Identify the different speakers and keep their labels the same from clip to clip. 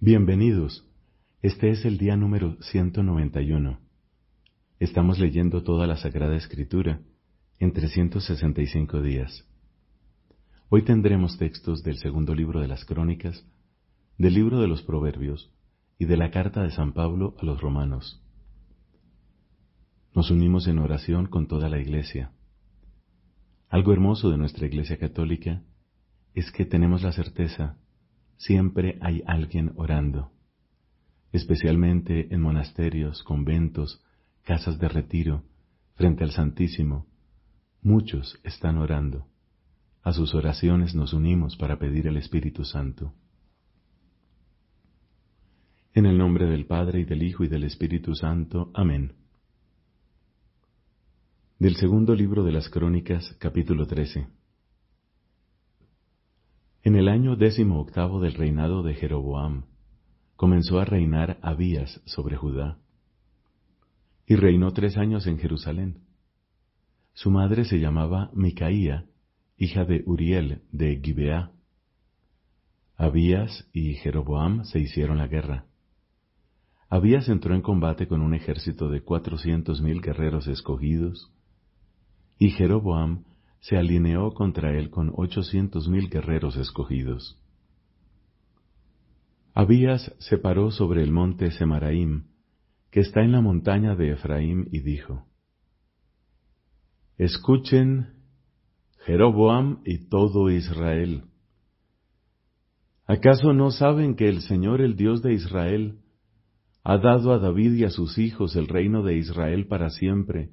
Speaker 1: Bienvenidos. Este es el día número 191. Estamos leyendo toda la Sagrada Escritura en 365 días. Hoy tendremos textos del segundo libro de las Crónicas, del libro de los Proverbios y de la carta de San Pablo a los romanos. Nos unimos en oración con toda la Iglesia. Algo hermoso de nuestra Iglesia Católica es que tenemos la certeza siempre hay alguien orando, especialmente en monasterios, conventos, casas de retiro, frente al Santísimo. Muchos están orando. A sus oraciones nos unimos para pedir el Espíritu Santo. En el nombre del Padre y del Hijo y del Espíritu Santo. Amén. Del segundo libro de las Crónicas, capítulo 13. El año décimo octavo del reinado de Jeroboam, comenzó a reinar Abías sobre Judá, y reinó tres años en Jerusalén. Su madre se llamaba Micaía, hija de Uriel de Gibeá. Abías y Jeroboam se hicieron la guerra. Abías entró en combate con un ejército de cuatrocientos mil guerreros escogidos, y Jeroboam se alineó contra él con ochocientos mil guerreros escogidos. Abías se paró sobre el monte Semaraim, que está en la montaña de Efraín, y dijo, Escuchen, Jeroboam y todo Israel. ¿Acaso no saben que el Señor, el Dios de Israel, ha dado a David y a sus hijos el reino de Israel para siempre,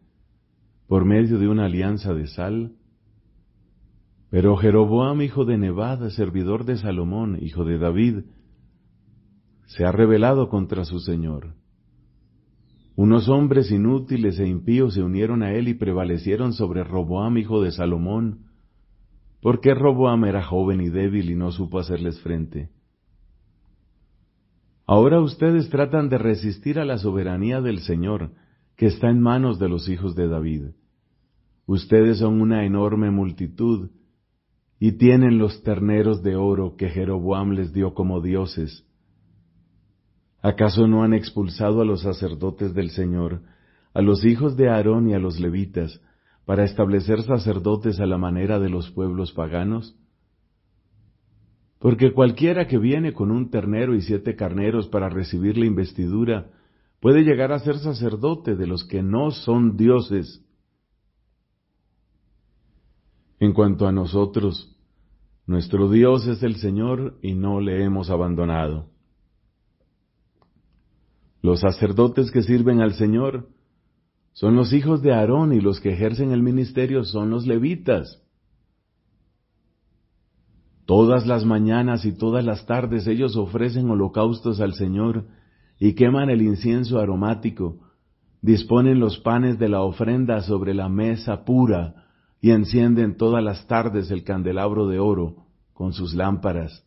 Speaker 1: por medio de una alianza de sal, pero Jeroboam, hijo de Nevad, servidor de Salomón, hijo de David, se ha rebelado contra su señor. Unos hombres inútiles e impíos se unieron a él y prevalecieron sobre Roboam, hijo de Salomón, porque Roboam era joven y débil y no supo hacerles frente. Ahora ustedes tratan de resistir a la soberanía del Señor, que está en manos de los hijos de David. Ustedes son una enorme multitud, y tienen los terneros de oro que Jeroboam les dio como dioses. ¿Acaso no han expulsado a los sacerdotes del Señor, a los hijos de Aarón y a los levitas, para establecer sacerdotes a la manera de los pueblos paganos? Porque cualquiera que viene con un ternero y siete carneros para recibir la investidura, puede llegar a ser sacerdote de los que no son dioses en cuanto a nosotros, nuestro Dios es el Señor y no le hemos abandonado. Los sacerdotes que sirven al Señor son los hijos de Aarón y los que ejercen el ministerio son los levitas. Todas las mañanas y todas las tardes ellos ofrecen holocaustos al Señor y queman el incienso aromático, disponen los panes de la ofrenda sobre la mesa pura, y encienden todas las tardes el candelabro de oro con sus lámparas,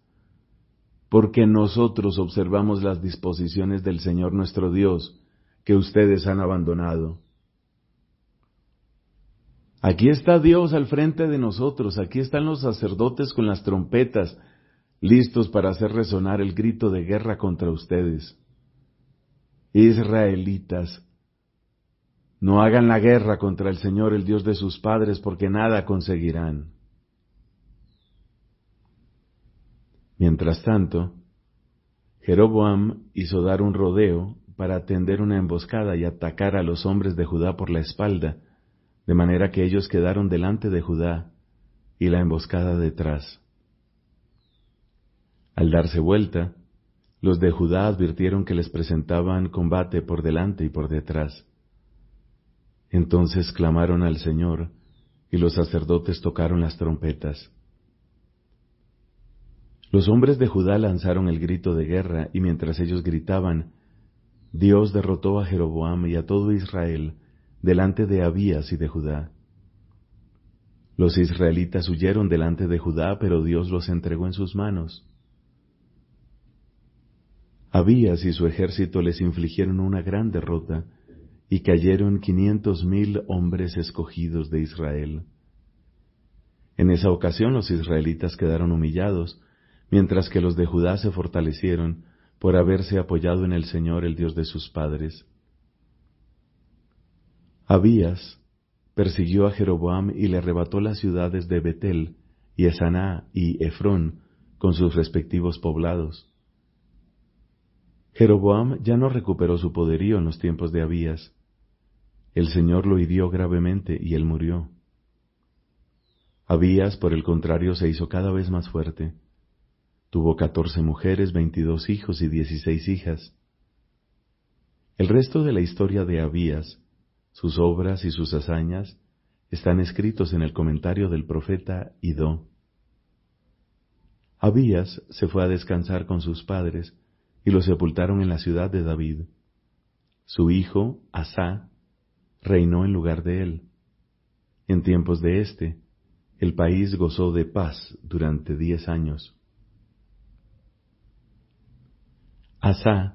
Speaker 1: porque nosotros observamos las disposiciones del Señor nuestro Dios que ustedes han abandonado. Aquí está Dios al frente de nosotros, aquí están los sacerdotes con las trompetas, listos para hacer resonar el grito de guerra contra ustedes. Israelitas, no hagan la guerra contra el Señor, el Dios de sus padres, porque nada conseguirán. Mientras tanto, Jeroboam hizo dar un rodeo para tender una emboscada y atacar a los hombres de Judá por la espalda, de manera que ellos quedaron delante de Judá y la emboscada detrás. Al darse vuelta, los de Judá advirtieron que les presentaban combate por delante y por detrás. Entonces clamaron al Señor, y los sacerdotes tocaron las trompetas. Los hombres de Judá lanzaron el grito de guerra, y mientras ellos gritaban, Dios derrotó a Jeroboam y a todo Israel delante de Abías y de Judá. Los israelitas huyeron delante de Judá, pero Dios los entregó en sus manos. Abías y su ejército les infligieron una gran derrota, y cayeron quinientos mil hombres escogidos de Israel. En esa ocasión los israelitas quedaron humillados, mientras que los de Judá se fortalecieron, por haberse apoyado en el Señor, el Dios de sus padres. Abías persiguió a Jeroboam y le arrebató las ciudades de Betel, y Esaná y Efrón, con sus respectivos poblados. Jeroboam ya no recuperó su poderío en los tiempos de Abías. El Señor lo hirió gravemente y él murió. Abías, por el contrario, se hizo cada vez más fuerte. Tuvo catorce mujeres, veintidós hijos y dieciséis hijas. El resto de la historia de Abías, sus obras y sus hazañas, están escritos en el comentario del profeta Idó. Abías se fue a descansar con sus padres y lo sepultaron en la ciudad de David. Su hijo, Asá, reinó en lugar de él. En tiempos de éste, el país gozó de paz durante diez años. Asá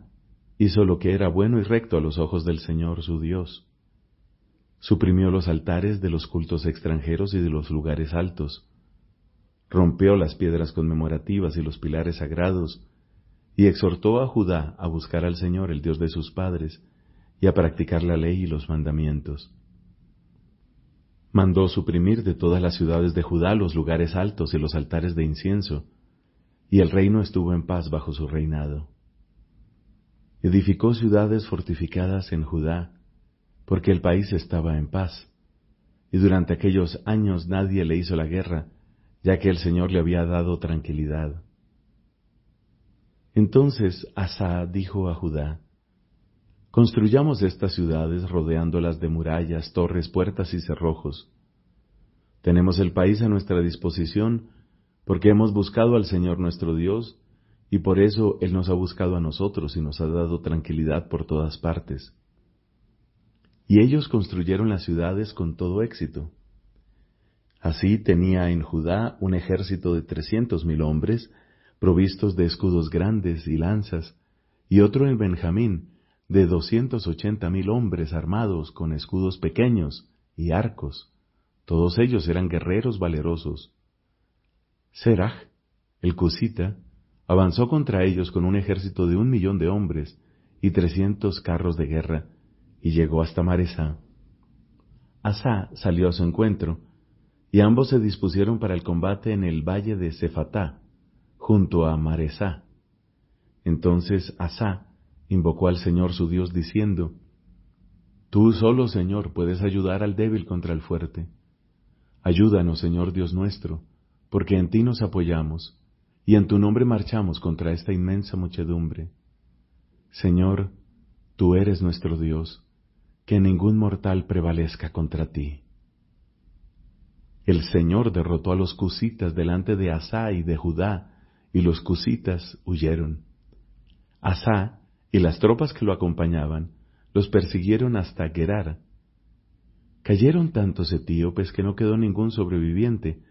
Speaker 1: hizo lo que era bueno y recto a los ojos del Señor su Dios. Suprimió los altares de los cultos extranjeros y de los lugares altos. Rompió las piedras conmemorativas y los pilares sagrados, y exhortó a Judá a buscar al Señor, el Dios de sus padres, y a practicar la ley y los mandamientos. Mandó suprimir de todas las ciudades de Judá los lugares altos y los altares de incienso, y el reino estuvo en paz bajo su reinado. Edificó ciudades fortificadas en Judá, porque el país estaba en paz, y durante aquellos años nadie le hizo la guerra, ya que el Señor le había dado tranquilidad. Entonces Asa dijo a Judá, Construyamos estas ciudades rodeándolas de murallas, torres, puertas y cerrojos. Tenemos el país a nuestra disposición porque hemos buscado al Señor nuestro Dios y por eso Él nos ha buscado a nosotros y nos ha dado tranquilidad por todas partes. Y ellos construyeron las ciudades con todo éxito. Así tenía en Judá un ejército de trescientos mil hombres, provistos de escudos grandes y lanzas, y otro en Benjamín, de doscientos ochenta mil hombres armados con escudos pequeños y arcos. Todos ellos eran guerreros valerosos. Serach, el cusita, avanzó contra ellos con un ejército de un millón de hombres y trescientos carros de guerra, y llegó hasta Maresá. Asa salió a su encuentro, y ambos se dispusieron para el combate en el valle de Cefatá, junto a Maresá. Entonces Asa invocó al Señor su Dios diciendo, Tú solo, Señor, puedes ayudar al débil contra el fuerte. Ayúdanos, Señor Dios nuestro, porque en ti nos apoyamos y en tu nombre marchamos contra esta inmensa muchedumbre. Señor, tú eres nuestro Dios, que ningún mortal prevalezca contra ti. El Señor derrotó a los cusitas delante de Asá y de Judá, y los cusitas huyeron. Asá y las tropas que lo acompañaban los persiguieron hasta Gerar. Cayeron tantos etíopes que no quedó ningún sobreviviente,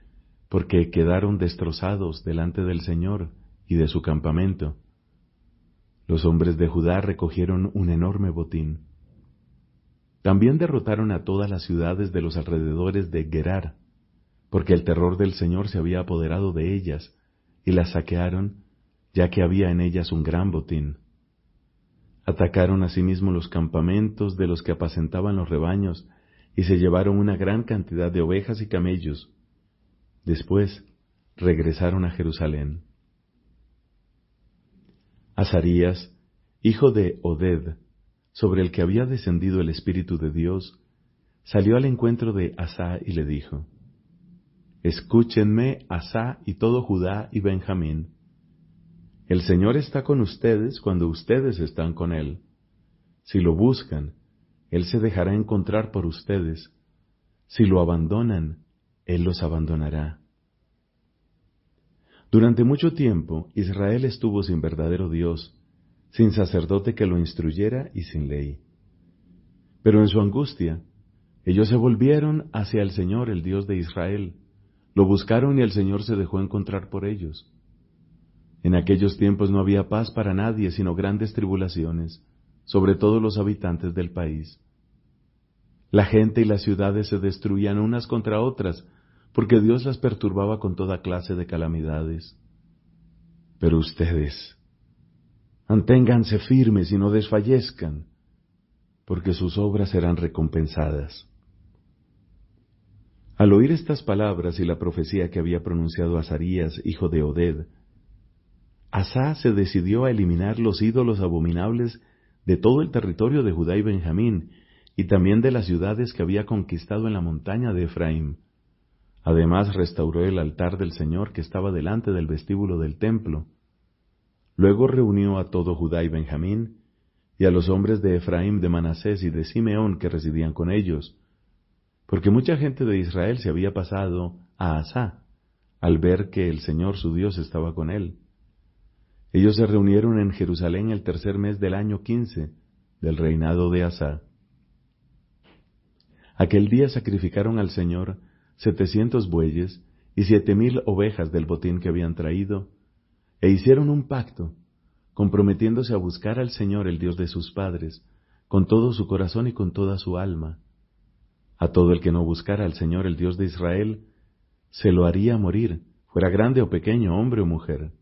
Speaker 1: porque quedaron destrozados delante del Señor y de su campamento. Los hombres de Judá recogieron un enorme botín. También derrotaron a todas las ciudades de los alrededores de Gerar, porque el terror del Señor se había apoderado de ellas, y las saquearon, ya que había en ellas un gran botín. Atacaron asimismo los campamentos de los que apacentaban los rebaños, y se llevaron una gran cantidad de ovejas y camellos, Después regresaron a Jerusalén. Azarías, hijo de Oded, sobre el que había descendido el Espíritu de Dios, salió al encuentro de Asa y le dijo, Escúchenme, Asa y todo Judá y Benjamín. El Señor está con ustedes cuando ustedes están con Él. Si lo buscan, Él se dejará encontrar por ustedes. Si lo abandonan, él los abandonará. Durante mucho tiempo Israel estuvo sin verdadero Dios, sin sacerdote que lo instruyera y sin ley. Pero en su angustia, ellos se volvieron hacia el Señor, el Dios de Israel, lo buscaron y el Señor se dejó encontrar por ellos. En aquellos tiempos no había paz para nadie, sino grandes tribulaciones, sobre todos los habitantes del país. La gente y las ciudades se destruían unas contra otras, porque Dios las perturbaba con toda clase de calamidades. Pero ustedes, Manténganse firmes y no desfallezcan, porque sus obras serán recompensadas. Al oír estas palabras y la profecía que había pronunciado Azarías, hijo de Oded, Asa se decidió a eliminar los ídolos abominables de todo el territorio de Judá y Benjamín, y también de las ciudades que había conquistado en la montaña de Efraín. Además restauró el altar del Señor que estaba delante del vestíbulo del templo. Luego reunió a todo Judá y Benjamín, y a los hombres de Efraín, de Manasés y de Simeón que residían con ellos, porque mucha gente de Israel se había pasado a Asa, al ver que el Señor su Dios estaba con él. Ellos se reunieron en Jerusalén el tercer mes del año quince del reinado de Asa. Aquel día sacrificaron al Señor setecientos bueyes y siete mil ovejas del botín que habían traído, e hicieron un pacto, comprometiéndose a buscar al Señor, el Dios de sus padres, con todo su corazón y con toda su alma. A todo el que no buscara al Señor, el Dios de Israel, se lo haría morir, fuera grande o pequeño, hombre o mujer.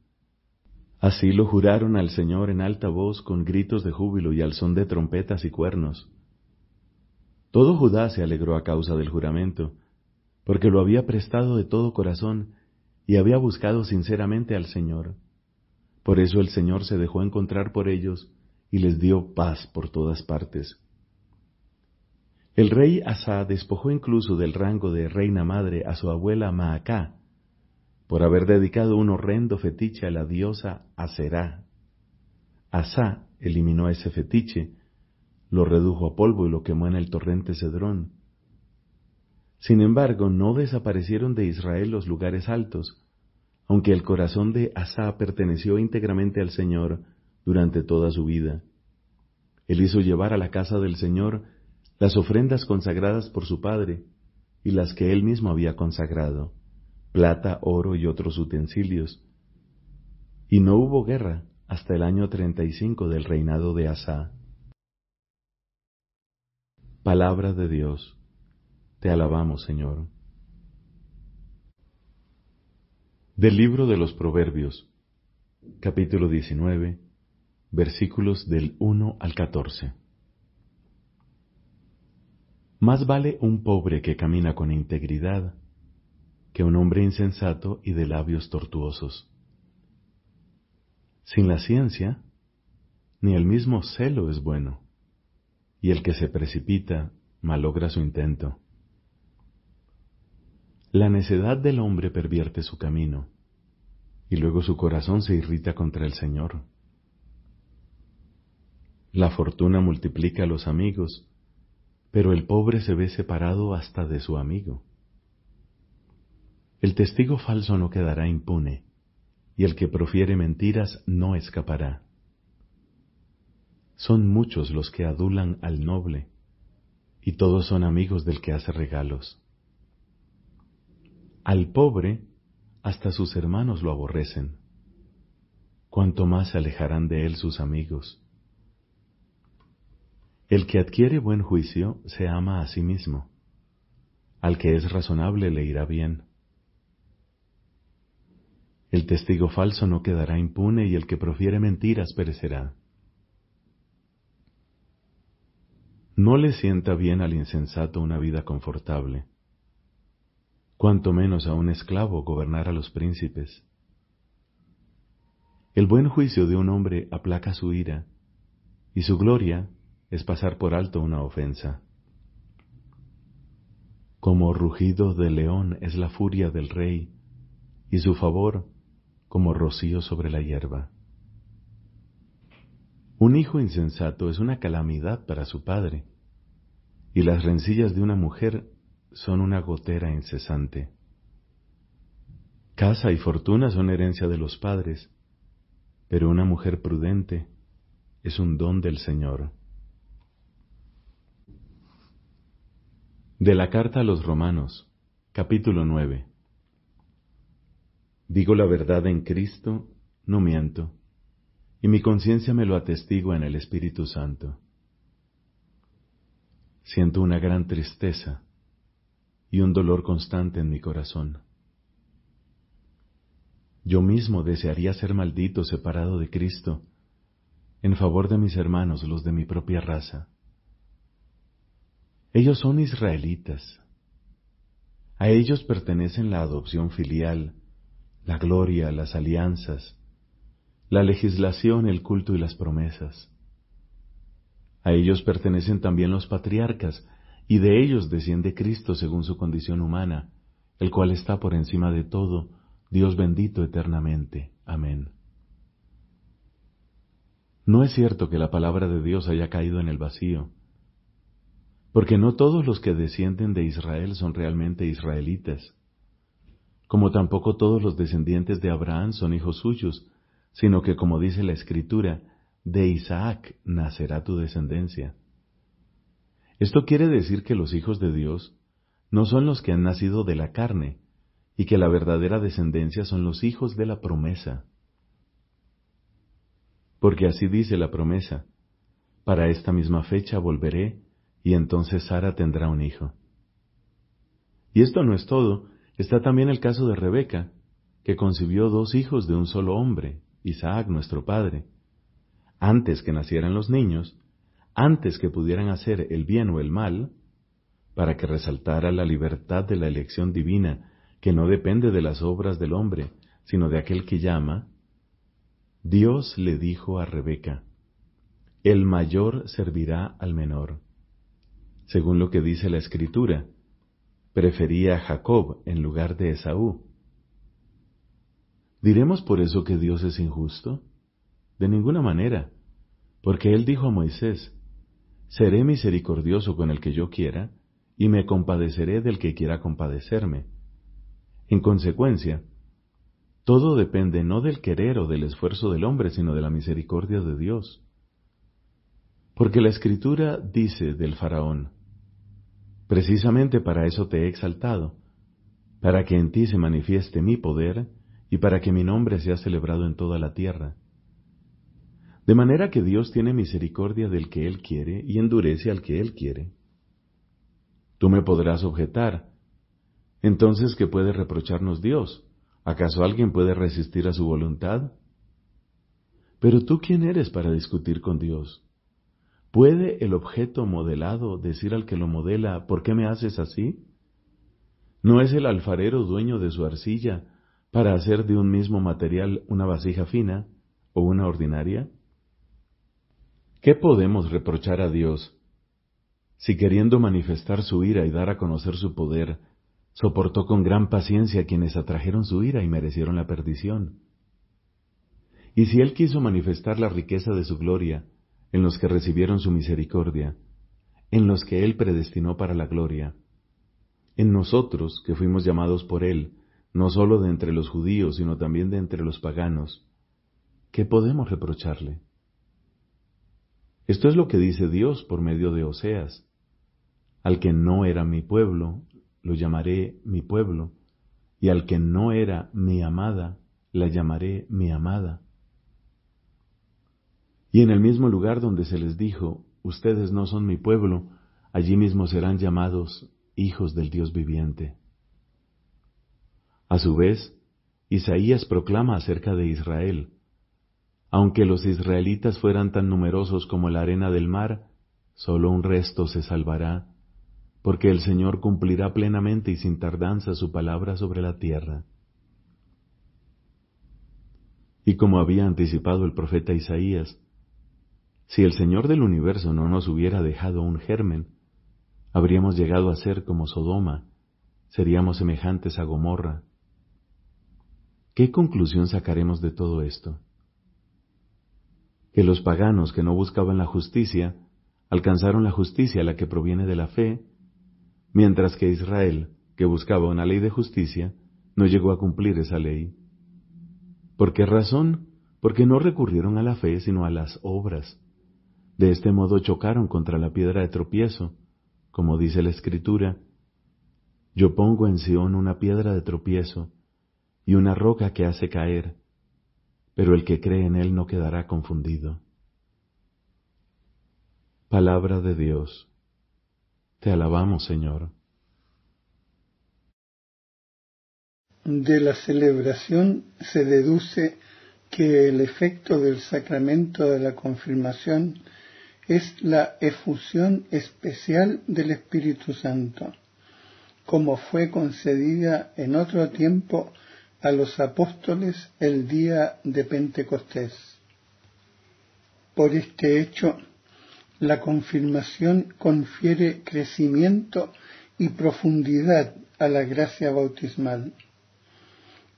Speaker 1: Así lo juraron al Señor en alta voz con gritos de júbilo y al son de trompetas y cuernos. Todo Judá se alegró a causa del juramento, porque lo había prestado de todo corazón y había buscado sinceramente al Señor. Por eso el Señor se dejó encontrar por ellos y les dio paz por todas partes. El rey Asa despojó incluso del rango de reina madre a su abuela Maacá, por haber dedicado un horrendo fetiche a la diosa Aserá. Asá eliminó ese fetiche, lo redujo a polvo y lo quemó en el torrente Cedrón. Sin embargo, no desaparecieron de Israel los lugares altos, aunque el corazón de Asá perteneció íntegramente al Señor durante toda su vida. Él hizo llevar a la casa del Señor las ofrendas consagradas por su padre y las que él mismo había consagrado plata, oro y otros utensilios. Y no hubo guerra hasta el año treinta y cinco del reinado de Asa. Palabra de Dios. Te alabamos, Señor. Del libro de los Proverbios, capítulo 19, versículos del 1 al 14. Más vale un pobre que camina con integridad que un hombre insensato y de labios tortuosos. Sin la ciencia, ni el mismo celo es bueno, y el que se precipita malogra su intento. La necedad del hombre pervierte su camino, y luego su corazón se irrita contra el Señor. La fortuna multiplica a los amigos, pero el pobre se ve separado hasta de su amigo. El testigo falso no quedará impune, y el que profiere mentiras no escapará. Son muchos los que adulan al noble, y todos son amigos del que hace regalos. Al pobre hasta sus hermanos lo aborrecen, cuanto más se alejarán de él sus amigos. El que adquiere buen juicio se ama a sí mismo, al que es razonable le irá bien. El testigo falso no quedará impune y el que profiere mentiras perecerá. No le sienta bien al insensato una vida confortable, cuanto menos a un esclavo gobernar a los príncipes. El buen juicio de un hombre aplaca su ira, y su gloria es pasar por alto una ofensa. Como rugido de león es la furia del rey, y su favor como rocío sobre la hierba. Un hijo insensato es una calamidad para su padre, y las rencillas de una mujer son una gotera incesante. Casa y fortuna son herencia de los padres, pero una mujer prudente es un don del Señor. De la carta a los Romanos, capítulo 9. Digo la verdad en Cristo, no miento, y mi conciencia me lo atestigua en el Espíritu Santo. Siento una gran tristeza y un dolor constante en mi corazón. Yo mismo desearía ser maldito separado de Cristo, en favor de mis hermanos, los de mi propia raza. Ellos son israelitas. A ellos pertenecen la adopción filial, la gloria, las alianzas, la legislación, el culto y las promesas. A ellos pertenecen también los patriarcas, y de ellos desciende Cristo según su condición humana, el cual está por encima de todo, Dios bendito eternamente. Amén. No es cierto que la palabra de Dios haya caído en el vacío, porque no todos los que descienden de Israel son realmente israelitas, como tampoco todos los descendientes de Abraham son hijos suyos, sino que, como dice la Escritura, de Isaac nacerá tu descendencia. Esto quiere decir que los hijos de Dios no son los que han nacido de la carne, y que la verdadera descendencia son los hijos de la promesa. Porque así dice la promesa, para esta misma fecha volveré, y entonces Sara tendrá un hijo. Y esto no es todo, está también el caso de Rebeca, que concibió dos hijos de un solo hombre, Isaac nuestro padre. Antes que nacieran los niños, antes que pudieran hacer el bien o el mal, para que resaltara la libertad de la elección divina, que no depende de las obras del hombre, sino de aquel que llama, Dios le dijo a Rebeca, El mayor servirá al menor. Según lo que dice la Escritura, prefería a Jacob en lugar de Esaú. ¿Diremos por eso que Dios es injusto? De ninguna manera, porque Él dijo a Moisés, Seré misericordioso con el que yo quiera, y me compadeceré del que quiera compadecerme. En consecuencia, todo depende no del querer o del esfuerzo del hombre, sino de la misericordia de Dios. Porque la escritura dice del faraón, precisamente para eso te he exaltado, para que en ti se manifieste mi poder y para que mi nombre sea celebrado en toda la tierra. De manera que Dios tiene misericordia del que Él quiere y endurece al que Él quiere. Tú me podrás objetar. Entonces, ¿qué puede reprocharnos Dios? ¿Acaso alguien puede resistir a su voluntad? Pero tú quién eres para discutir con Dios? ¿Puede el objeto modelado decir al que lo modela, ¿por qué me haces así? ¿No es el alfarero dueño de su arcilla para hacer de un mismo material una vasija fina o una ordinaria? ¿Qué podemos reprochar a Dios si queriendo manifestar su ira y dar a conocer su poder, soportó con gran paciencia a quienes atrajeron su ira y merecieron la perdición? Y si Él quiso manifestar la riqueza de su gloria en los que recibieron su misericordia, en los que Él predestinó para la gloria, en nosotros que fuimos llamados por Él, no sólo de entre los judíos, sino también de entre los paganos, ¿qué podemos reprocharle? Esto es lo que dice Dios por medio de Oseas. Al que no era mi pueblo, lo llamaré mi pueblo, y al que no era mi amada, la llamaré mi amada. Y en el mismo lugar donde se les dijo, ustedes no son mi pueblo, allí mismo serán llamados hijos del Dios viviente. A su vez, Isaías proclama acerca de Israel, aunque los israelitas fueran tan numerosos como la arena del mar, solo un resto se salvará, porque el Señor cumplirá plenamente y sin tardanza su palabra sobre la tierra. Y como había anticipado el profeta Isaías, si el Señor del universo no nos hubiera dejado un germen, habríamos llegado a ser como Sodoma, seríamos semejantes a Gomorra. ¿Qué conclusión sacaremos de todo esto? que los paganos que no buscaban la justicia alcanzaron la justicia la que proviene de la fe, mientras que Israel, que buscaba una ley de justicia, no llegó a cumplir esa ley. ¿Por qué razón? Porque no recurrieron a la fe, sino a las obras. De este modo chocaron contra la piedra de tropiezo, como dice la Escritura, Yo pongo en Sión una piedra de tropiezo y una roca que hace caer, pero el que cree en Él no quedará confundido. Palabra de Dios. Te alabamos, Señor.
Speaker 2: De la celebración se deduce que el efecto del sacramento de la confirmación es la efusión especial del Espíritu Santo, como fue concedida en otro tiempo a los apóstoles el día de Pentecostés. Por este hecho, la confirmación confiere crecimiento y profundidad a la gracia bautismal.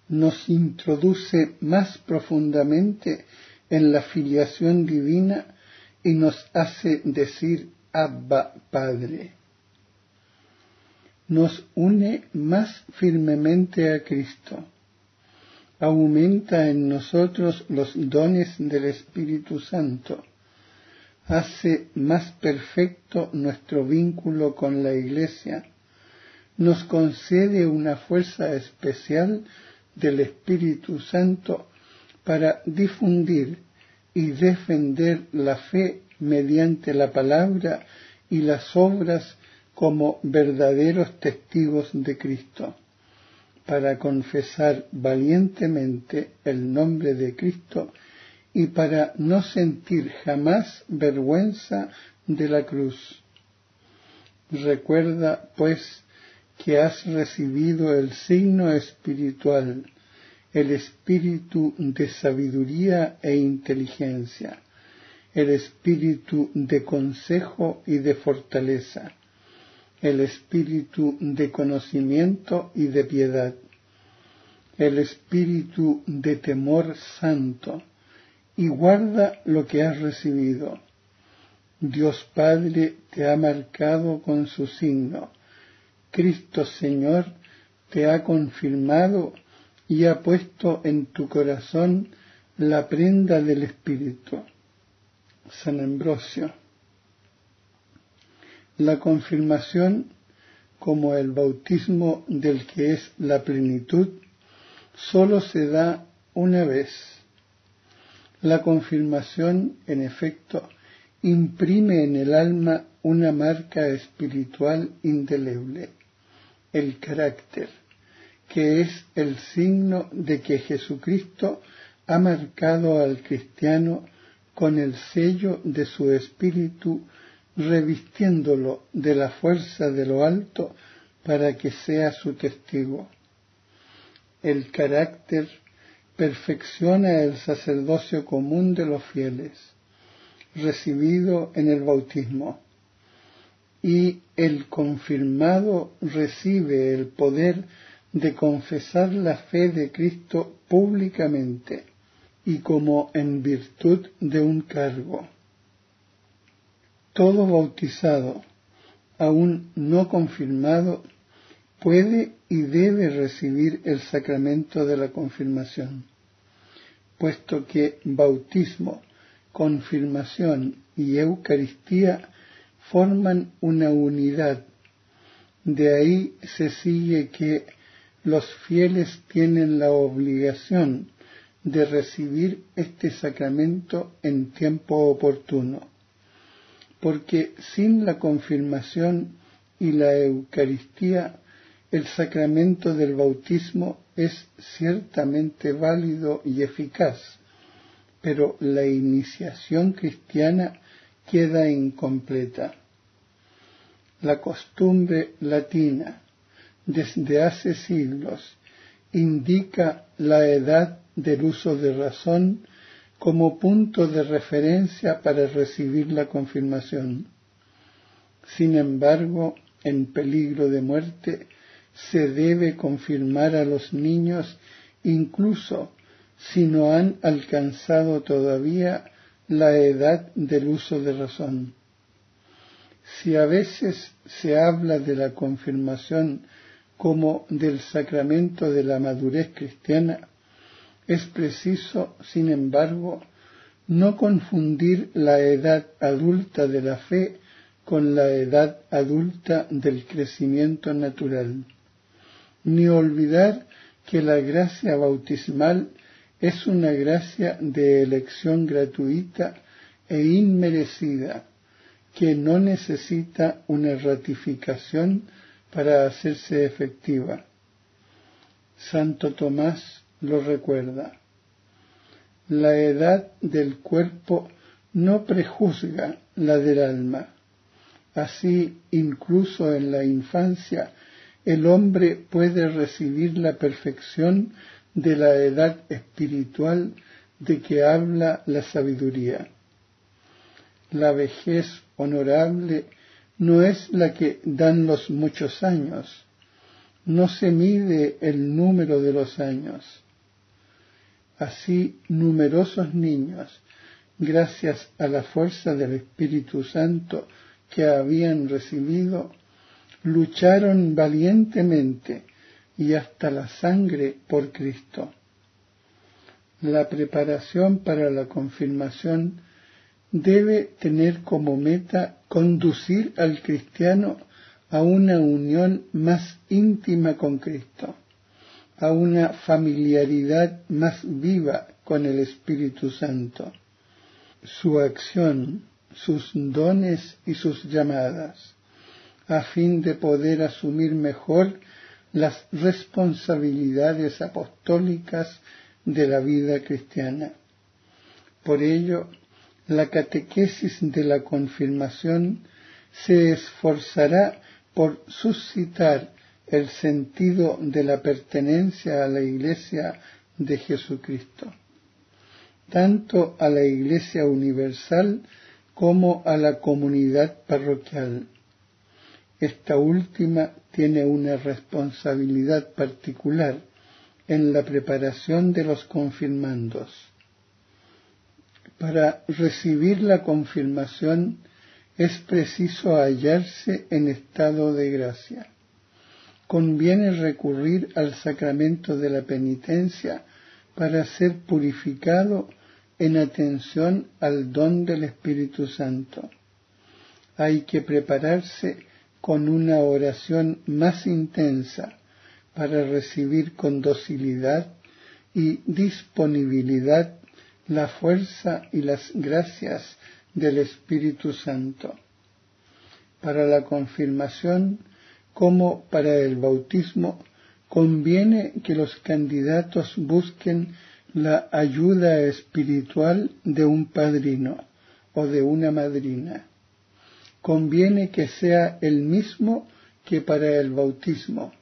Speaker 2: Nos introduce más profundamente en la filiación divina y nos hace decir Abba Padre. Nos une más firmemente a Cristo. Aumenta en nosotros los dones del Espíritu Santo. Hace más perfecto nuestro vínculo con la Iglesia. Nos concede una fuerza especial del Espíritu Santo para difundir y defender la fe mediante la palabra y las obras como verdaderos testigos de Cristo, para confesar valientemente el nombre de Cristo y para no sentir jamás vergüenza de la cruz. Recuerda, pues, que has recibido el signo espiritual el espíritu de sabiduría e inteligencia, el espíritu de consejo y de fortaleza, el espíritu de conocimiento y de piedad, el espíritu de temor santo, y guarda lo que has recibido. Dios Padre te ha marcado con su signo. Cristo Señor te ha confirmado y ha puesto en tu corazón la prenda del Espíritu. San Ambrosio. La confirmación, como el bautismo del que es la plenitud, sólo se da una vez. La confirmación, en efecto, imprime en el alma una marca espiritual indeleble, el carácter que es el signo de que Jesucristo ha marcado al cristiano con el sello de su espíritu, revistiéndolo de la fuerza de lo alto para que sea su testigo. El carácter perfecciona el sacerdocio común de los fieles, recibido en el bautismo, y el confirmado recibe el poder de confesar la fe de Cristo públicamente y como en virtud de un cargo. Todo bautizado, aún no confirmado, puede y debe recibir el sacramento de la confirmación, puesto que bautismo, confirmación y Eucaristía forman una unidad. De ahí se sigue que los fieles tienen la obligación de recibir este sacramento en tiempo oportuno, porque sin la confirmación y la Eucaristía, el sacramento del bautismo es ciertamente válido y eficaz, pero la iniciación cristiana queda incompleta. La costumbre latina desde hace siglos indica la edad del uso de razón como punto de referencia para recibir la confirmación. Sin embargo, en peligro de muerte, se debe confirmar a los niños incluso si no han alcanzado todavía la edad del uso de razón. Si a veces se habla de la confirmación como del sacramento de la madurez cristiana, es preciso, sin embargo, no confundir la edad adulta de la fe con la edad adulta del crecimiento natural, ni olvidar que la gracia bautismal es una gracia de elección gratuita e inmerecida, que no necesita una ratificación para hacerse efectiva. Santo Tomás lo recuerda. la edad del cuerpo no prejuzga la del alma. Así, incluso en la infancia, el hombre puede recibir la perfección de la edad espiritual de que habla la sabiduría. La vejez honorable no es la que dan los muchos años, no se mide el número de los años. Así numerosos niños, gracias a la fuerza del Espíritu Santo que habían recibido, lucharon valientemente y hasta la sangre por Cristo. La preparación para la confirmación debe tener como meta conducir al cristiano a una unión más íntima con Cristo, a una familiaridad más viva con el Espíritu Santo. Su acción, sus dones y sus llamadas, a fin de poder asumir mejor las responsabilidades apostólicas de la vida cristiana. Por ello, la catequesis de la confirmación se esforzará por suscitar el sentido de la pertenencia a la Iglesia de Jesucristo, tanto a la Iglesia universal como a la comunidad parroquial. Esta última tiene una responsabilidad particular en la preparación de los confirmandos. Para recibir la confirmación es preciso hallarse en estado de gracia. Conviene recurrir al sacramento de la penitencia para ser purificado en atención al don del Espíritu Santo. Hay que prepararse con una oración más intensa para recibir con docilidad y disponibilidad la fuerza y las gracias del Espíritu Santo. Para la confirmación como para el bautismo, conviene que los candidatos busquen la ayuda espiritual de un padrino o de una madrina. Conviene que sea el mismo que para el bautismo,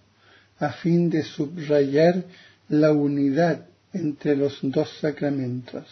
Speaker 2: a fin de subrayar la unidad entre los dos sacramentos.